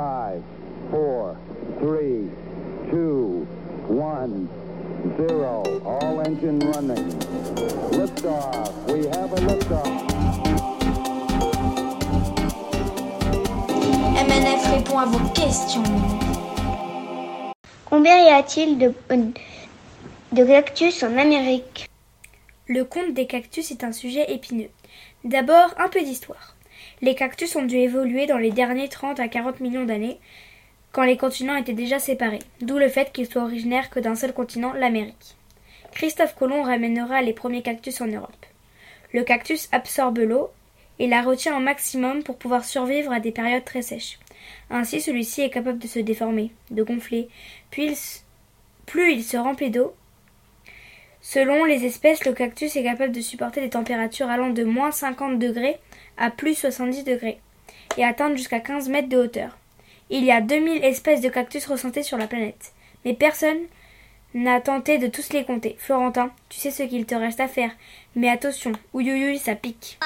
5, 4, 3, 2, 1, 0. All engine running. Liftoff. We have a liftoff. MNF répond à vos questions. Combien y a-t-il de, de cactus en Amérique? Le compte des cactus est un sujet épineux. D'abord, un peu d'histoire. Les cactus ont dû évoluer dans les derniers 30 à 40 millions d'années, quand les continents étaient déjà séparés, d'où le fait qu'ils soient originaires que d'un seul continent, l'Amérique. Christophe Colomb ramènera les premiers cactus en Europe. Le cactus absorbe l'eau et la retient au maximum pour pouvoir survivre à des périodes très sèches. Ainsi, celui-ci est capable de se déformer, de gonfler, plus il se remplit d'eau, Selon les espèces, le cactus est capable de supporter des températures allant de moins 50 degrés à plus 70 degrés et atteindre jusqu'à 15 mètres de hauteur. Il y a 2000 espèces de cactus ressentées sur la planète, mais personne n'a tenté de tous les compter. Florentin, tu sais ce qu'il te reste à faire, mais attention, ouïouïoui, ça pique.